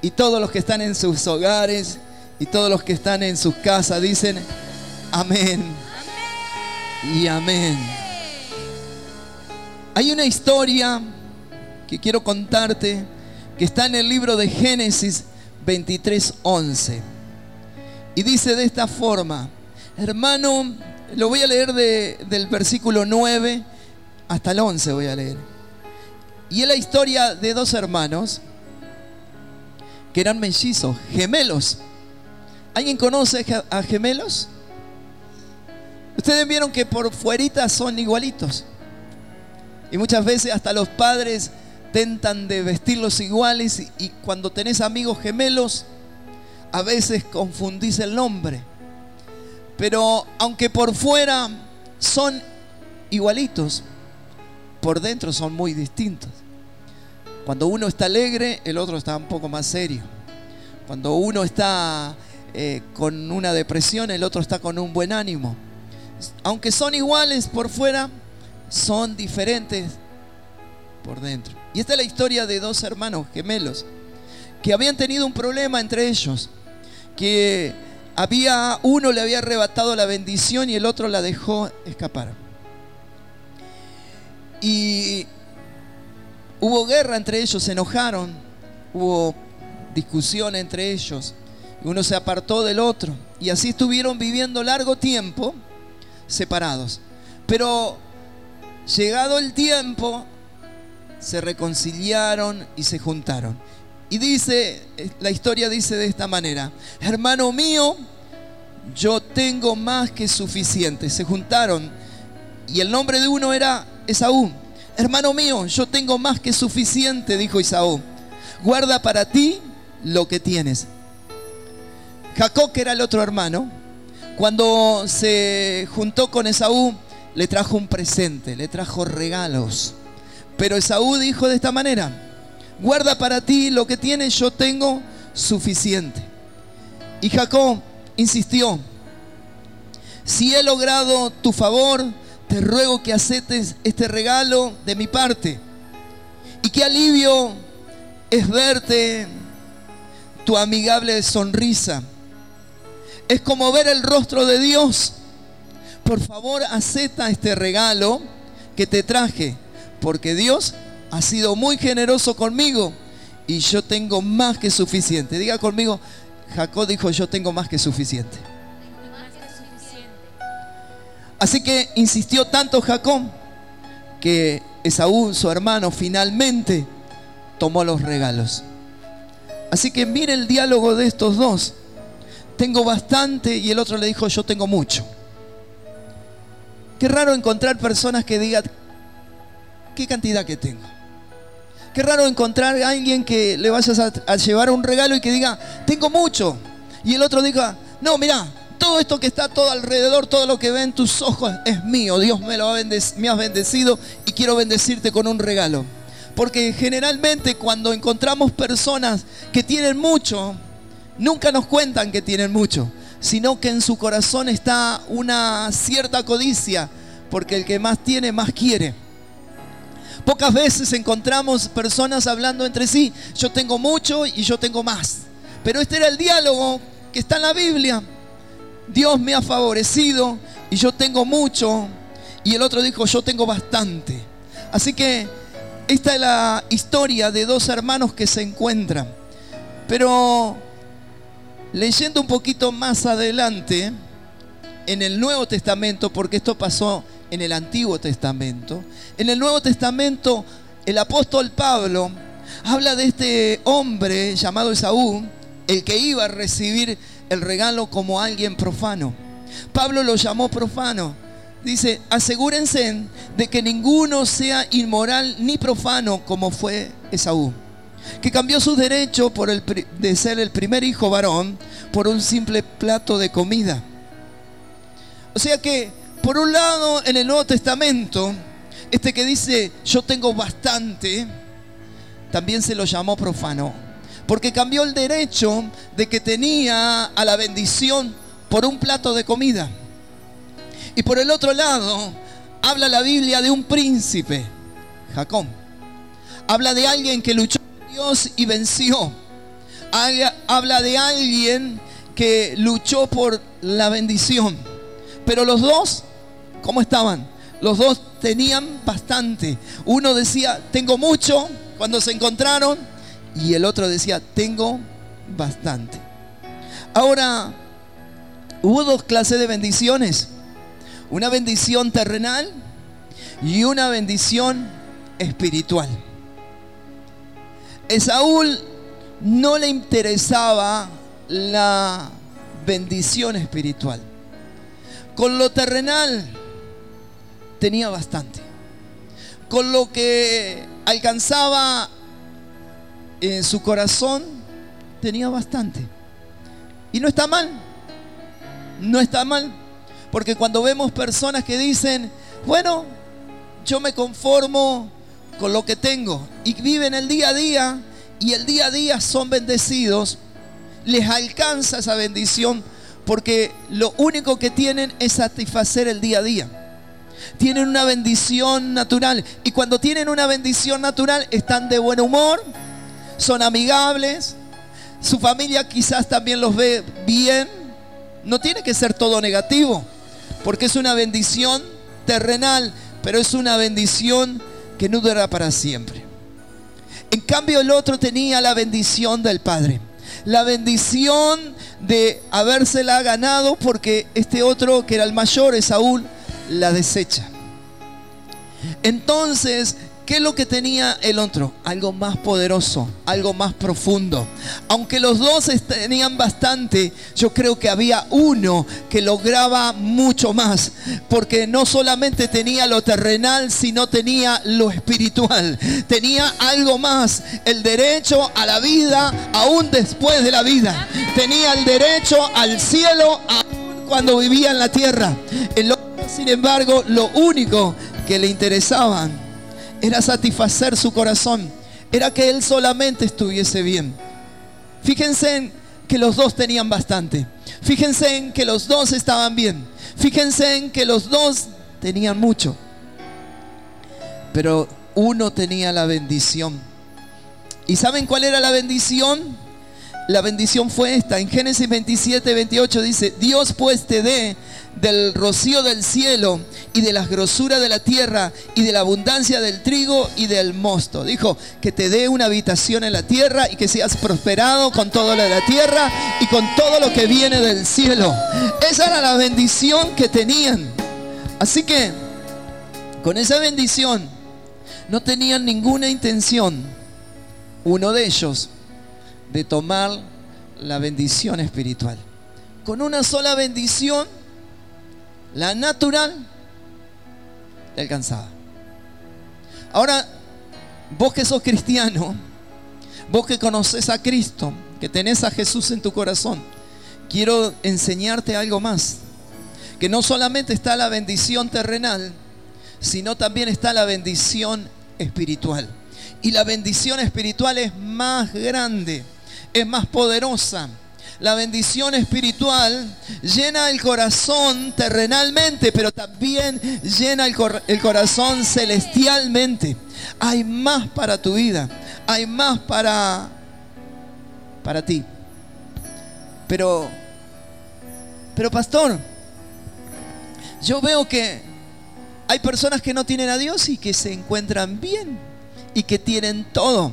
Y todos los que están en sus hogares y todos los que están en sus casas dicen amén. Y amén. Hay una historia que quiero contarte que está en el libro de Génesis 23:11. Y dice de esta forma, hermano, lo voy a leer del versículo 9 hasta el 11 voy a leer. Y es la historia de dos hermanos que eran mellizos, gemelos. ¿Alguien conoce a gemelos? Ustedes vieron que por fuerita son igualitos. Y muchas veces hasta los padres tentan de vestirlos iguales y cuando tenés amigos gemelos, a veces confundís el nombre. Pero aunque por fuera son igualitos, por dentro son muy distintos. Cuando uno está alegre, el otro está un poco más serio. Cuando uno está eh, con una depresión, el otro está con un buen ánimo. Aunque son iguales por fuera, son diferentes por dentro. Y esta es la historia de dos hermanos gemelos que habían tenido un problema entre ellos, que había uno le había arrebatado la bendición y el otro la dejó escapar. Y Hubo guerra entre ellos, se enojaron, hubo discusión entre ellos, uno se apartó del otro y así estuvieron viviendo largo tiempo separados. Pero llegado el tiempo, se reconciliaron y se juntaron. Y dice, la historia dice de esta manera, hermano mío, yo tengo más que suficiente. Se juntaron y el nombre de uno era Esaú Hermano mío, yo tengo más que suficiente, dijo Isaú. Guarda para ti lo que tienes. Jacob, que era el otro hermano, cuando se juntó con Esaú, le trajo un presente, le trajo regalos. Pero Esaú dijo de esta manera, guarda para ti lo que tienes, yo tengo suficiente. Y Jacob insistió, si he logrado tu favor, te ruego que aceptes este regalo de mi parte. Y qué alivio es verte tu amigable sonrisa. Es como ver el rostro de Dios. Por favor, acepta este regalo que te traje, porque Dios ha sido muy generoso conmigo y yo tengo más que suficiente. Diga conmigo, Jacob dijo, yo tengo más que suficiente. Así que insistió tanto Jacob que Esaú, su hermano, finalmente tomó los regalos. Así que mire el diálogo de estos dos. Tengo bastante y el otro le dijo, yo tengo mucho. Qué raro encontrar personas que digan, ¿qué cantidad que tengo? Qué raro encontrar a alguien que le vayas a, llevar un regalo y que diga, tengo mucho. Y el otro diga, no, mira, todo esto que está todo alrededor, todo lo que ven tus ojos es mío. Dios me lo ha bendecido y quiero bendecirte con un regalo. Porque generalmente cuando encontramos personas que tienen mucho, nunca nos cuentan que tienen mucho, sino que en su corazón está una cierta codicia, porque el que más tiene, más quiere. Pocas veces encontramos personas hablando entre sí, yo tengo mucho y yo tengo más. Pero este era el diálogo que está en la Biblia. Dios me ha favorecido y yo tengo mucho. Y el otro dijo, yo tengo bastante. Así que esta es la historia de dos hermanos que se encuentran. Pero leyendo un poquito más adelante, en el Nuevo Testamento, porque esto pasó en el Antiguo Testamento, en el Nuevo Testamento el apóstol Pablo habla de este hombre llamado Esaú, el que iba a recibir el regalo como alguien profano. Pablo lo llamó profano. Dice, asegúrense de que ninguno sea inmoral ni profano como fue Esaú, que cambió su derecho por el, de ser el primer hijo varón por un simple plato de comida. O sea que, por un lado, en el Nuevo Testamento, este que dice, yo tengo bastante, también se lo llamó profano porque cambió el derecho de que tenía a la bendición por un plato de comida. Y por el otro lado, habla la Biblia de un príncipe, Jacob. Habla de alguien que luchó con Dios y venció. habla de alguien que luchó por la bendición. Pero los dos, ¿cómo estaban? Los dos tenían bastante. Uno decía, tengo mucho cuando se encontraron, y el otro decía, tengo bastante. Ahora, hubo dos clases de bendiciones. Una bendición terrenal y una bendición espiritual. Esaúl no le interesaba la bendición espiritual. Con lo terrenal tenía bastante. Con lo que alcanzaba en su corazón tenía bastante. Y no está mal. No está mal. Porque cuando vemos personas que dicen, bueno, yo me conformo con lo que tengo y viven el día a día y el día a día son bendecidos, les alcanza esa bendición porque lo único que tienen es satisfacer el día a día. Tienen una bendición natural y cuando tienen una bendición natural están de buen humor, son amigables, su familia quizás también los ve bien. No tiene que ser todo negativo, porque es una bendición terrenal, pero es una bendición que no dura para siempre. En cambio el otro tenía la bendición del Padre. La bendición de habérsela ganado porque este otro, que era el mayor, Esaúl, la desecha. Entonces ¿Qué es lo que tenía el otro? Algo más poderoso, algo más profundo. Aunque los dos tenían bastante, yo creo que había uno que lograba mucho más. Porque no solamente tenía lo terrenal, sino tenía lo espiritual. Tenía algo más, el derecho a la vida aún después de la vida. Tenía el derecho al cielo aún cuando vivía en la tierra. El otro, sin embargo, lo único que le interesaban era satisfacer su corazón, era que él solamente estuviese bien. Fíjense en que los dos tenían bastante. Fíjense en que los dos estaban bien. Fíjense en que los dos tenían mucho. Pero uno tenía la bendición. ¿Y saben cuál era la bendición? La bendición fue esta. En Génesis 27, 28 dice, Dios pues te dé del rocío del cielo y de las grosuras de la tierra y de la abundancia del trigo y del mosto. Dijo que te dé una habitación en la tierra y que seas prosperado con todo lo de la tierra y con todo lo que viene del cielo. Esa era la bendición que tenían. Así que con esa bendición no tenían ninguna intención, uno de ellos, de tomar la bendición espiritual. Con una sola bendición la natural le alcanzaba. Ahora, vos que sos cristiano, vos que conoces a Cristo, que tenés a Jesús en tu corazón, quiero enseñarte algo más. Que no solamente está la bendición terrenal, sino también está la bendición espiritual. Y la bendición espiritual es más grande, es más poderosa la bendición espiritual llena el corazón terrenalmente, pero también llena el, corazón celestialmente. Hay más para tu vida, hay más para, para ti. Pero, pero pastor, yo veo que hay personas que no tienen a Dios y que se encuentran bien y que tienen todo.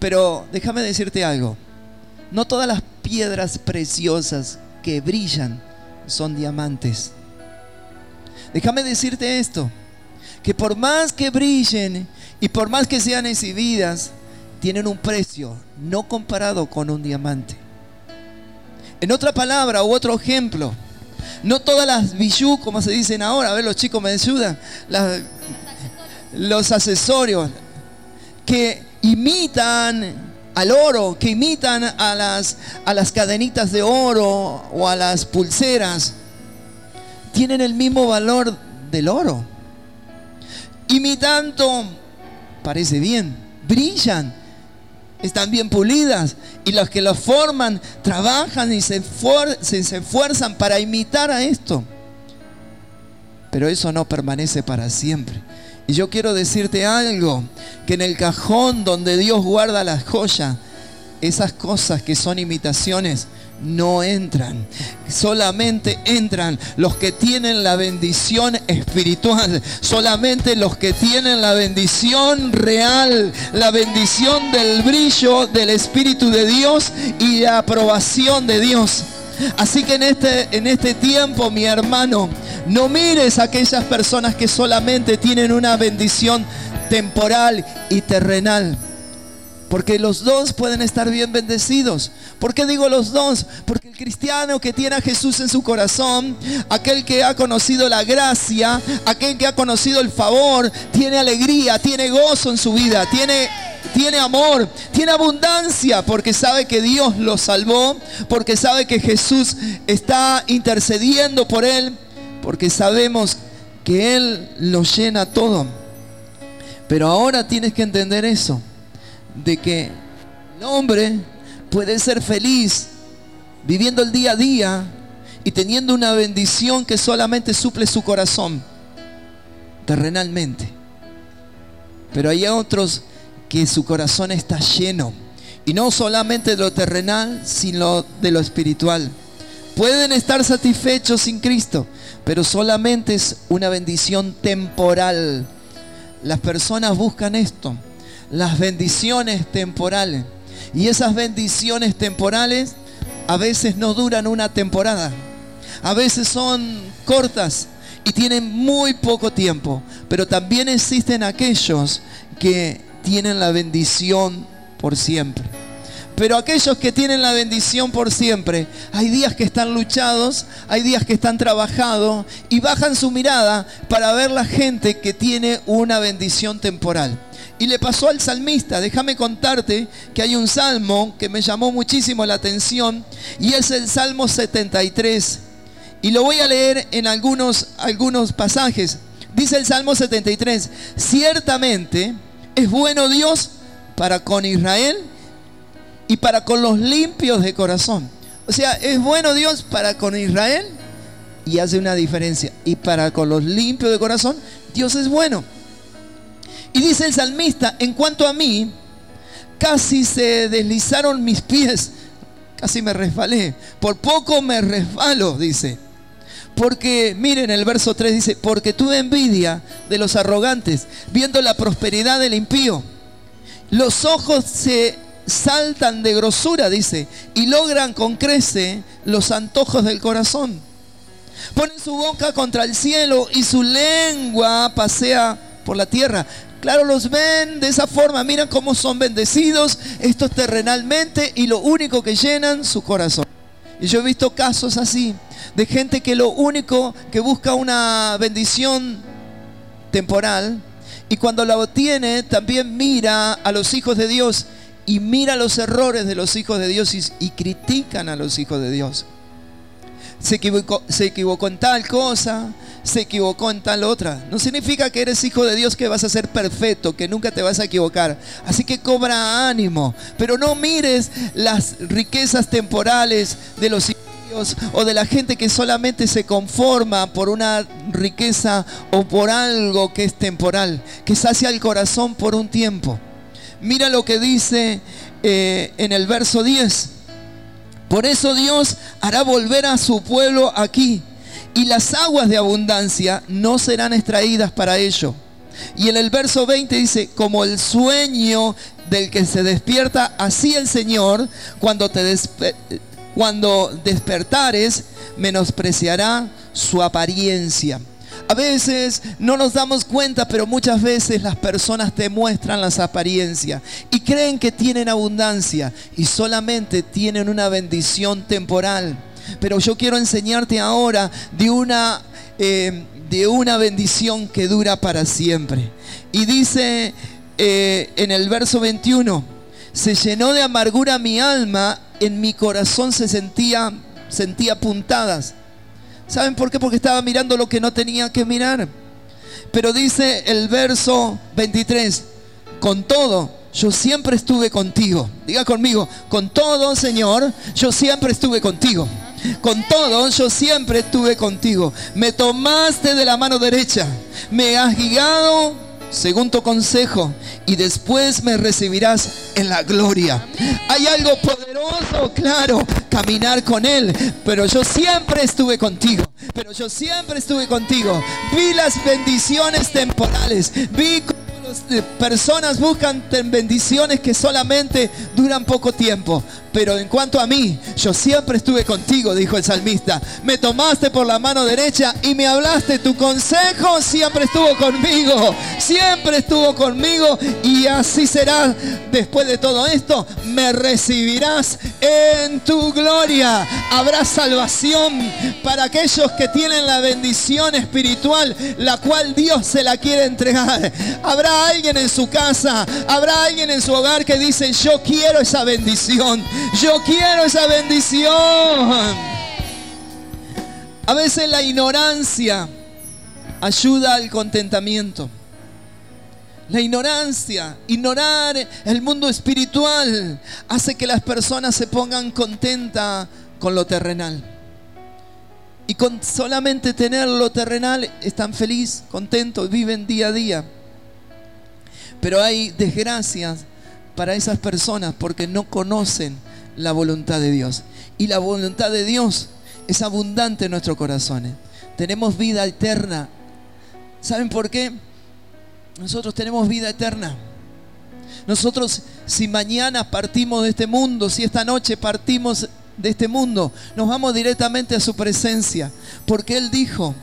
Pero déjame decirte algo. No todas las piedras preciosas que brillan son diamantes. Déjame decirte esto, que por más que brillen y por más que sean exhibidas, tienen un precio no comparado con un diamante. En otra palabra u otro ejemplo, no todas las bijoux, como se dicen ahora, a ver, los chicos me ayudan, los accesorios que imitan al oro, que imitan a las, a las cadenitas de oro o a las pulseras, tienen el mismo valor del oro. Imitando, parece bien, brillan, están bien pulidas y los que los forman trabajan y se, se esfuerzan para imitar a esto. Pero eso no permanece para siempre. Y yo quiero decirte algo, que en el cajón donde Dios guarda las joyas esas cosas que son imitaciones no entran. Solamente entran los que tienen la bendición espiritual. Solamente los que tienen la bendición real. La bendición del brillo del Espíritu de Dios y la aprobación de Dios. Así que en este, en este tiempo, mi hermano, no mires a aquellas personas que solamente tienen una bendición temporal y terrenal. Porque los dos pueden estar bien bendecidos. ¿Por qué digo los dos? Porque el cristiano que tiene a Jesús en su corazón, aquel que ha conocido la gracia, aquel que ha conocido el favor, tiene alegría, tiene gozo en su vida, tiene tiene amor, tiene abundancia, porque sabe que Dios lo salvó, porque sabe que Jesús está intercediendo por él, porque sabemos que Él lo llena todo. Pero ahora tienes que entender eso, de que el hombre puede ser feliz viviendo el día a día y teniendo una bendición que solamente suple su corazón terrenalmente. Pero hay otros que su corazón está lleno. Y no solamente de lo terrenal, sino de lo espiritual. Pueden estar satisfechos sin Cristo, pero solamente es una bendición temporal. Las personas buscan esto, las bendiciones temporales. Y esas bendiciones temporales a veces no duran una temporada. A veces son cortas y tienen muy poco tiempo. Pero también existen aquellos que tienen la bendición por siempre. Pero aquellos que tienen la bendición por siempre, hay días que están luchados, hay días que están trabajados y bajan su mirada para ver la gente que tiene una bendición temporal. Y le pasó al salmista, déjame contarte que hay un salmo que me llamó muchísimo la atención y es el Salmo 73. Y lo voy a leer en algunos, algunos pasajes. Dice el Salmo 73, ciertamente es bueno Dios para con Israel y para con los limpios de corazón. O sea, es bueno Dios para con Israel y hace una diferencia. Y para con los limpios de corazón, Dios es bueno. Y dice el salmista, en cuanto a mí, casi se deslizaron mis pies, casi me resbalé, por poco me resbalo, dice. Porque, miren, el verso 3 dice, porque tuve envidia de los arrogantes, viendo la prosperidad del impío. Los ojos se saltan de grosura, dice, y logran con crece los antojos del corazón. Ponen su boca contra el cielo y su lengua pasea por la tierra. Claro, los ven de esa forma, miran cómo son bendecidos estos terrenalmente y lo único que llenan su corazón. Y yo he visto casos así, de gente que lo único que busca una bendición temporal y cuando la obtiene también mira a los hijos de Dios y mira los errores de los hijos de Dios y, critican a los hijos de Dios. Se equivocó, se equivocó en tal cosa, se equivocó en tal otra. No significa que eres hijo de Dios que vas a ser perfecto, que nunca te vas a equivocar. Así que cobra ánimo, pero no mires las riquezas temporales de los hijos o de la gente que solamente se conforma por una riqueza o por algo que es temporal, que sacia el corazón por un tiempo. Mira lo que dice eh, en el verso 10. Por eso Dios hará volver a su pueblo aquí y las aguas de abundancia no serán extraídas para ello. Y en el verso 20 dice, como el sueño del que se despierta, así el Señor, cuando te cuando despertares, menospreciará su apariencia. A veces no nos damos cuenta, pero muchas veces las personas te muestran las apariencias y creen que tienen abundancia y solamente tienen una bendición temporal. Pero yo quiero enseñarte ahora de una, eh, de una bendición que dura para siempre. Y dice eh, en el verso 21, se llenó de amargura mi alma, en mi corazón se sentía, sentía puntadas ¿Saben por qué? Porque estaba mirando lo que no tenía que mirar. Pero dice el verso 23, con todo, yo siempre estuve contigo. Diga conmigo, con todo, Señor, yo siempre estuve contigo. Con todo, yo siempre estuve contigo. Me tomaste de la mano derecha, me has guiado según tu consejo y después me recibirás en la gloria. Hay algo poderoso, claro, caminar con Él, pero yo siempre estuve contigo, pero yo siempre estuve contigo. Vi las bendiciones temporales, vi personas buscan bendiciones que solamente duran poco tiempo. Pero en cuanto a mí, yo siempre estuve contigo, dijo el salmista. Me tomaste por la mano derecha y me hablaste. Tu consejo siempre estuvo conmigo. Siempre estuvo conmigo. Y así será después de todo esto. Me recibirás en tu gloria. Habrá salvación para aquellos que tienen la bendición espiritual, la cual Dios se la quiere entregar. Habrá alguien en su casa, habrá alguien en su hogar que dice, yo quiero esa bendición. Yo quiero esa bendición. A veces la ignorancia ayuda al contentamiento. La ignorancia, ignorar el mundo espiritual, hace que las personas se pongan contentas con lo terrenal. Y con solamente tener lo terrenal están felices, contentos, viven día a día. Pero hay desgracias para esas personas porque no conocen la voluntad de Dios. Y la voluntad de Dios es abundante en nuestros corazones. Tenemos vida eterna. ¿Saben por qué? Nosotros tenemos vida eterna. Nosotros, si mañana partimos de este mundo, si esta noche partimos de este mundo, nos vamos directamente a su presencia. Porque Él dijo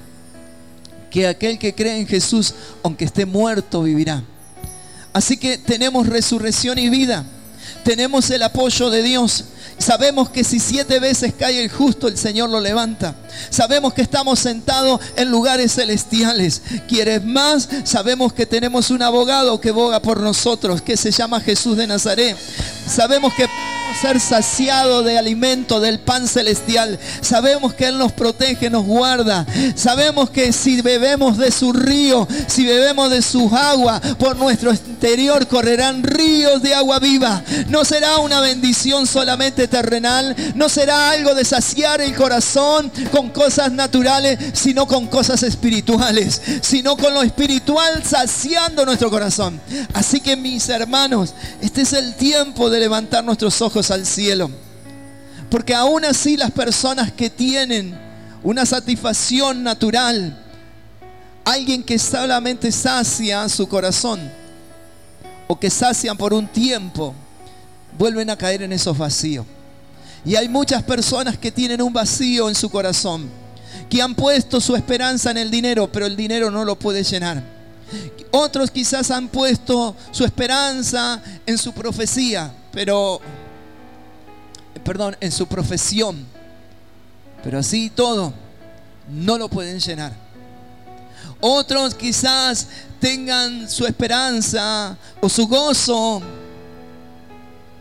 que aquel que cree en Jesús, aunque esté muerto, vivirá. Así que tenemos resurrección y vida tenemos el apoyo de Dios. Sabemos que si siete veces cae el justo, el Señor lo levanta. Sabemos que estamos sentados en lugares celestiales. ¿Quieres más? Sabemos que tenemos un abogado que boga por nosotros, que se llama Jesús de Nazaret. Sabemos que ser saciado de alimento del pan celestial. Sabemos que Él nos protege, nos guarda. Sabemos que si bebemos de su río, si bebemos de sus aguas, por nuestro interior correrán ríos de agua viva. No será una bendición solamente terrenal, no será algo de saciar el corazón con cosas naturales, sino con cosas espirituales, sino con lo espiritual saciando nuestro corazón. Así que mis hermanos, este es el tiempo de levantar nuestros ojos al cielo. Porque aún así las personas que tienen una satisfacción natural, alguien que solamente sacia su corazón o que sacian por un tiempo, vuelven a caer en esos vacíos. Y hay muchas personas que tienen un vacío en su corazón, que han puesto su esperanza en el dinero, pero el dinero no lo puede llenar. Otros quizás han puesto su esperanza en su profecía, pero perdón, en su profesión. Pero así todo, no lo pueden llenar. Otros quizás tengan su esperanza o su gozo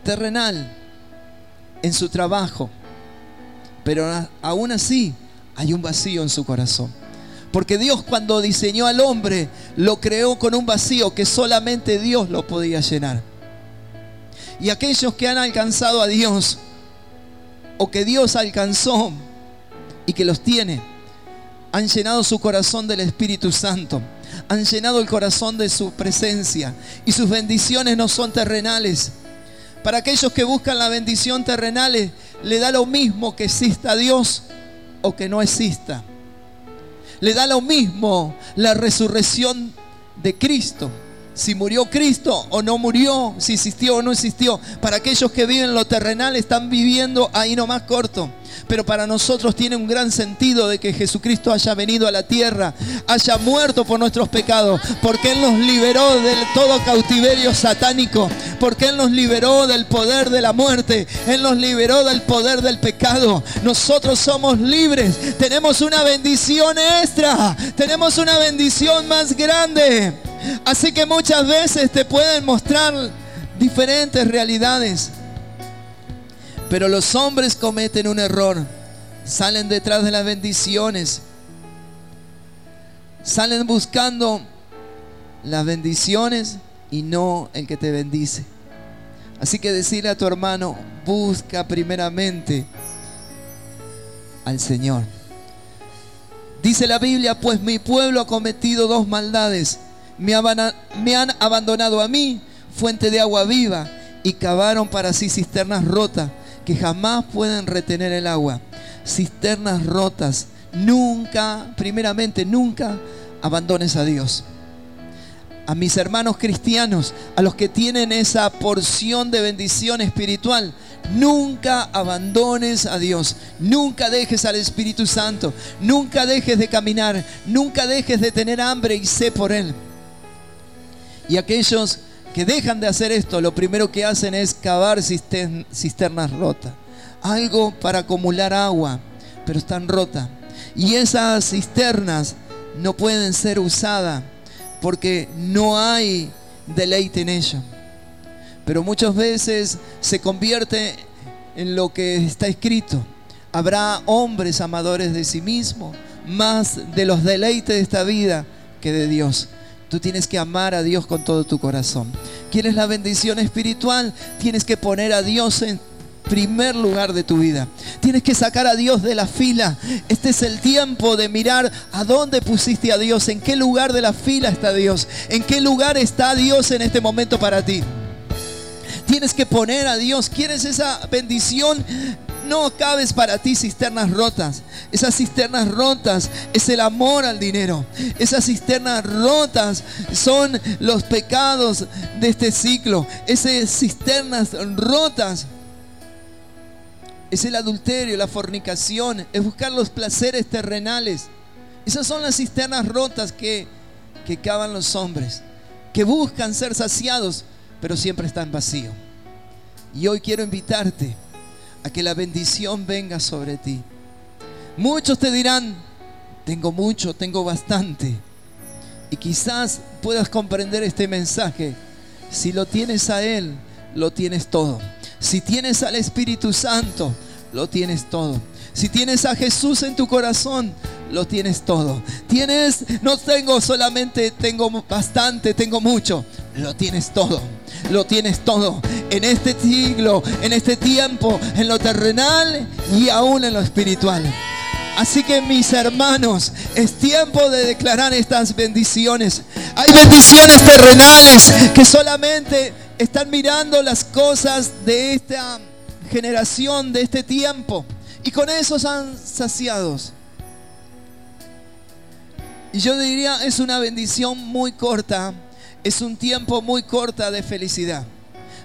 terrenal en su trabajo. Pero aún así hay un vacío en su corazón. Porque Dios cuando diseñó al hombre lo creó con un vacío que solamente Dios lo podía llenar. Y aquellos que han alcanzado a Dios o que Dios alcanzó y que los tiene, han llenado su corazón del Espíritu Santo, han llenado el corazón de su presencia y sus bendiciones no son terrenales. Para aquellos que buscan la bendición terrenal, le da lo mismo que exista Dios o que no exista. Le da lo mismo la resurrección de Cristo si murió Cristo o no murió, si existió o no existió. Para aquellos que viven lo terrenal están viviendo ahí nomás corto. Pero para nosotros tiene un gran sentido de que Jesucristo haya venido a la tierra, haya muerto por nuestros pecados, porque Él nos liberó de todo cautiverio satánico, porque Él nos liberó del poder de la muerte, Él nos liberó del poder del pecado. Nosotros somos libres, tenemos una bendición extra, tenemos una bendición más grande. Así que muchas veces te pueden mostrar diferentes realidades. Pero los hombres cometen un error. Salen detrás de las bendiciones. Salen buscando las bendiciones y no el que te bendice. Así que decirle a tu hermano, busca primeramente al Señor. Dice la Biblia, pues mi pueblo ha cometido dos maldades me, han abandonado a mí, fuente de agua viva y cavaron para sí cisternas rotas que jamás pueden retener el agua. Cisternas rotas. Nunca, primeramente, nunca abandones a Dios. A mis hermanos cristianos, a los que tienen esa porción de bendición espiritual, nunca abandones a Dios, nunca dejes al Espíritu Santo, nunca dejes de caminar, nunca dejes de tener hambre y sé por Él. Y aquellos que dejan de hacer esto, lo primero que hacen es cavar cisternas rotas. Algo para acumular agua, pero están rotas. Y esas cisternas no pueden ser usadas porque no hay deleite en ello. Pero muchas veces se convierte en lo que está escrito. Habrá hombres amadores de sí mismos, más de los deleites de esta vida que de Dios. Tú tienes que amar a Dios con todo tu corazón. ¿Quieres la bendición espiritual? Tienes que poner a Dios en primer lugar de tu vida. Tienes que sacar a Dios de la fila. Este es el tiempo de mirar a dónde pusiste a Dios, en qué lugar de la fila está Dios, en qué lugar está Dios en este momento para ti. Tienes que poner a Dios. ¿Quieres esa bendición? No cabes para ti cisternas rotas. Esas cisternas rotas es el amor al dinero. Esas cisternas rotas son los pecados de este ciclo. Esas cisternas rotas es el adulterio, la fornicación, es buscar los placeres terrenales. Esas son las cisternas rotas que, que cavan los hombres, que buscan ser saciados, pero siempre están vacíos. Y hoy quiero invitarte a que la bendición venga sobre ti. Muchos te dirán, tengo mucho, tengo bastante. Y quizás puedas comprender este mensaje. Si lo tienes a Él, lo tienes todo. Si tienes al Espíritu Santo, lo tienes todo. Si tienes a Jesús en tu corazón, lo tienes todo. Tienes, no tengo solamente, tengo bastante, tengo mucho. Lo tienes todo. Lo tienes todo. En este siglo, en este tiempo, en lo terrenal y aún en lo espiritual. Así que mis hermanos, es tiempo de declarar estas bendiciones. Hay bendiciones terrenales que solamente están mirando las cosas de esta generación, de este tiempo. Y con eso han saciados. Y yo diría, es una bendición muy corta, es un tiempo muy corta de felicidad.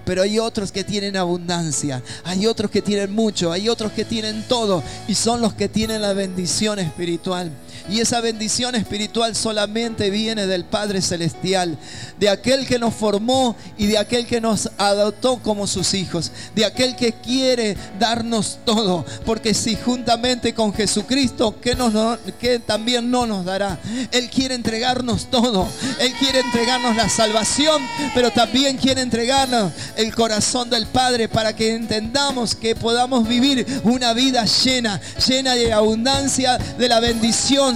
Pero hay otros que tienen abundancia, hay otros que tienen mucho, hay otros que tienen todo y son los que tienen la bendición espiritual. Y esa bendición espiritual solamente viene del Padre Celestial, de aquel que nos formó y de aquel que nos adoptó como sus hijos, de aquel que quiere darnos todo. Porque si juntamente con Jesucristo, que, también no nos dará? Él quiere entregarnos todo. Él quiere entregarnos la salvación, pero también quiere entregarnos el corazón del Padre para que entendamos que podamos vivir una vida llena, llena de abundancia de la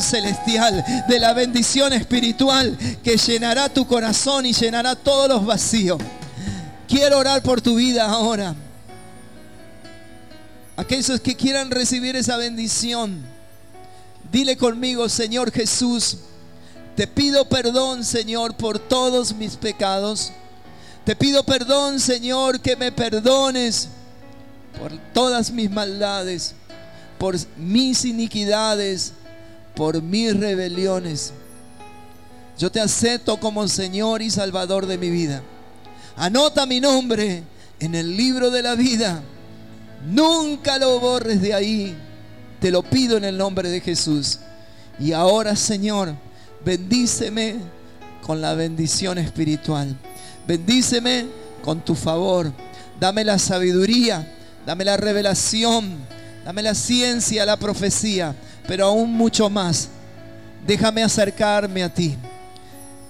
celestial, de la bendición espiritual que llenará tu corazón y llenará todos los vacíos. Quiero orar por tu vida ahora. Aquellos que quieran recibir esa bendición, dile conmigo, Señor Jesús, te pido perdón, Señor, por todos mis pecados. Te pido perdón, Señor, que me perdones por todas mis maldades, por mis iniquidades, por mis rebeliones. Yo te acepto como Señor y Salvador de mi vida. Anota mi nombre en el libro de la vida. Nunca lo borres de ahí. Te lo pido en el nombre de Jesús. Y ahora, Señor, bendíceme con la bendición espiritual. Bendíceme con tu favor. Dame la sabiduría, dame la revelación, dame la ciencia, la profecía pero aún mucho más. Déjame acercarme a ti.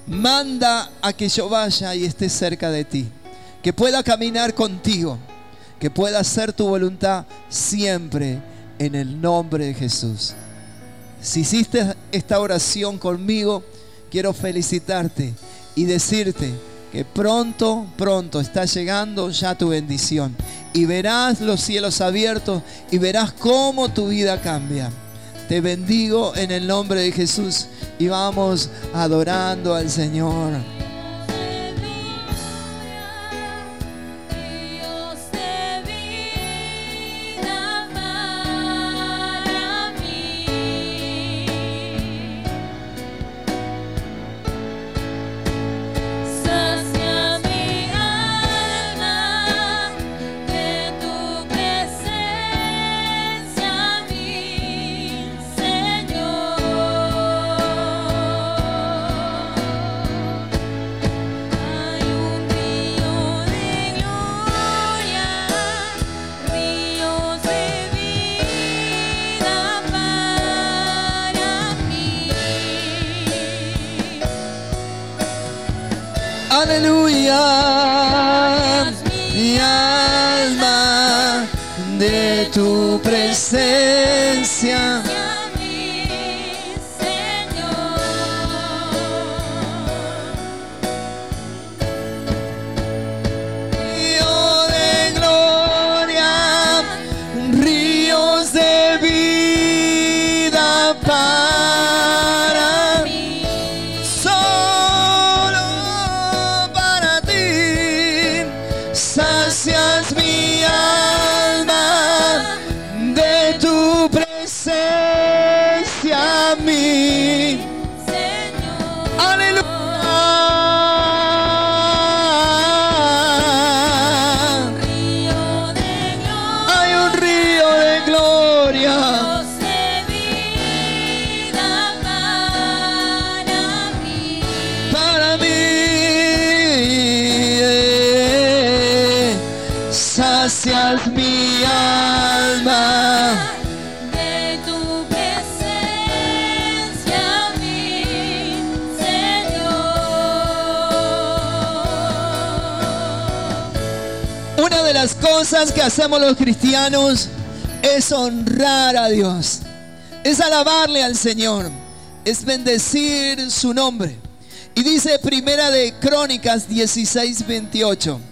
Manda a que yo vaya y esté cerca de ti. Que pueda caminar contigo. Que pueda hacer tu voluntad siempre en el nombre de Jesús. Si hiciste esta oración conmigo, quiero felicitarte y decirte que pronto, pronto está llegando ya tu bendición. Y verás los cielos abiertos y verás cómo tu vida cambia. Te bendigo en el nombre de Jesús y vamos adorando al Señor. Aleluya. Mi alma de tu presencia. Sacias mi alma. De tu presencia, mi Señor. Una de las cosas que hacemos los cristianos es honrar a Dios. Es alabarle al Señor. Es bendecir su nombre. Y dice Primera de Crónicas 16, 28.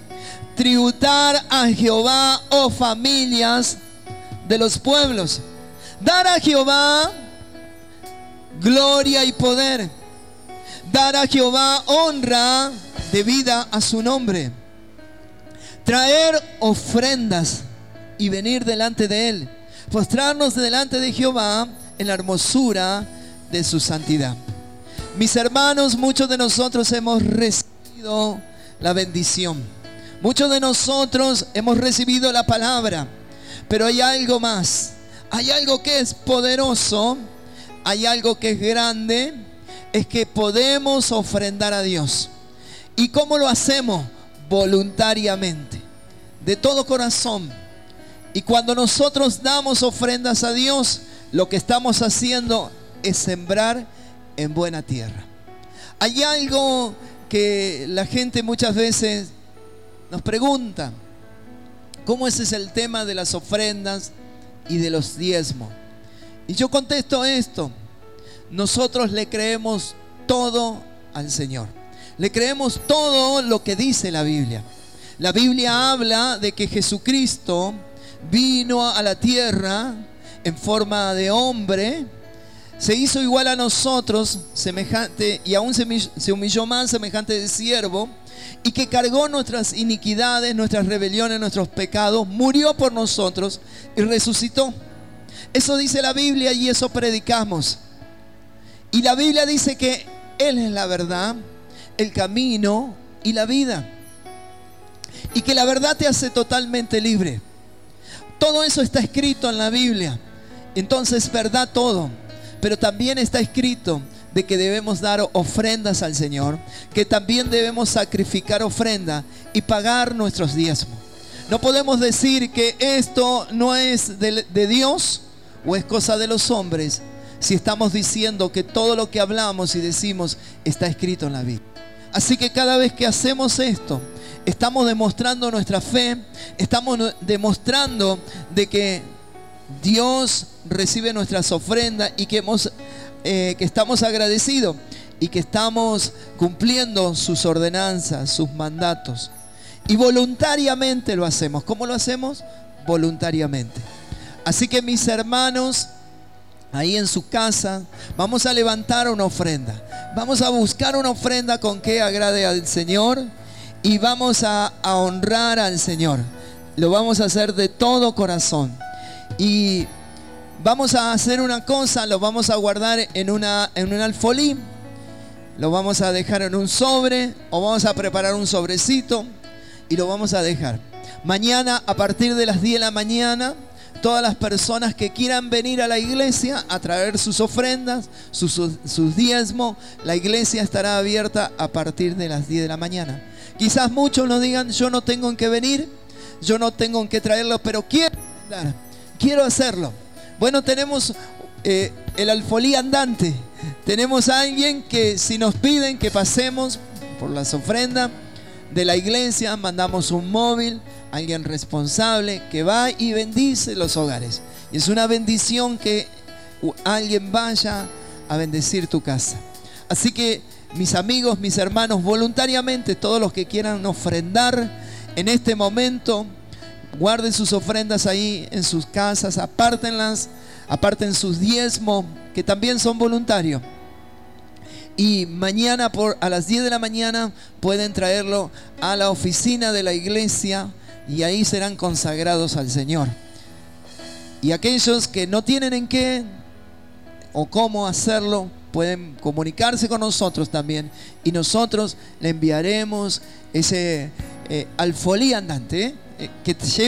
Tributar a Jehová, oh familias de los pueblos. Dar a Jehová gloria y poder. Dar a Jehová honra debida a su nombre. Traer ofrendas y venir delante de Él. Postrarnos delante de Jehová en la hermosura de su santidad. Mis hermanos, muchos de nosotros hemos recibido la bendición. Muchos de nosotros hemos recibido la palabra. Pero hay algo más. Hay algo que es poderoso. Hay algo que es grande. Es que podemos ofrendar a Dios. ¿Y cómo lo hacemos? Voluntariamente. De todo corazón. Y cuando nosotros damos ofrendas a Dios, lo que estamos haciendo es sembrar en buena tierra. Hay algo que la gente muchas veces nos pregunta. ¿Cómo ese es el tema de las ofrendas y de los diezmos? Y yo contesto esto. Nosotros le creemos todo al Señor. Le creemos todo lo que dice la Biblia. La Biblia habla de que Jesucristo vino a la tierra en forma de hombre, se hizo igual a nosotros, semejante, y aún se, se humilló más, semejante de siervo, y que cargó nuestras iniquidades, nuestras rebeliones, nuestros pecados, murió por nosotros y resucitó. Eso dice la Biblia y eso predicamos. Y la Biblia dice que Él es la verdad, el camino y la vida. Y que la verdad te hace totalmente libre. Todo eso está escrito en la Biblia. Entonces, verdad todo. Pero también está escrito de que debemos dar ofrendas al Señor, que también debemos sacrificar ofrenda y pagar nuestros diezmos. No podemos decir que esto no es de, Dios o es cosa de los hombres si estamos diciendo que todo lo que hablamos y decimos está escrito en la Biblia. Así que cada vez que hacemos esto, estamos demostrando nuestra fe, estamos demostrando de que Dios recibe nuestras ofrendas y que, hemos, eh, que estamos agradecidos y que estamos cumpliendo sus ordenanzas, sus mandatos. Y voluntariamente lo hacemos. ¿Cómo lo hacemos? Voluntariamente. Así que mis hermanos, ahí en su casa, vamos a levantar una ofrenda. Vamos a buscar una ofrenda con que agrade al Señor y vamos a, a honrar al Señor. Lo vamos a hacer de todo corazón. Y vamos a hacer una cosa, lo vamos a guardar en, una, en un alfolí, lo vamos a dejar en un sobre o vamos a preparar un sobrecito y lo vamos a dejar. Mañana a partir de las 10 de la mañana, todas las personas que quieran venir a la iglesia a traer sus ofrendas, sus, sus, diezmos, la iglesia estará abierta a partir de las 10 de la mañana. Quizás muchos nos digan, yo no tengo en qué venir, yo no tengo en qué traerlo, pero quiero quiero hacerlo. Bueno, tenemos eh, el alfolí andante. Tenemos a alguien que si nos piden que pasemos por las ofrendas, de la iglesia mandamos un móvil, alguien responsable que va y bendice los hogares. Y es una bendición que alguien vaya a bendecir tu casa. Así que mis amigos, mis hermanos, voluntariamente, todos los que quieran ofrendar en este momento, guarden sus ofrendas ahí en sus casas, apártenlas, aparten sus diezmos, que también son voluntarios. Y mañana por, a las 10 de la mañana pueden traerlo a la oficina de la iglesia y ahí serán consagrados al Señor. Y aquellos que no tienen en qué o cómo hacerlo, pueden comunicarse con nosotros también. Y nosotros le enviaremos ese eh, alfolí andante eh, que te lleva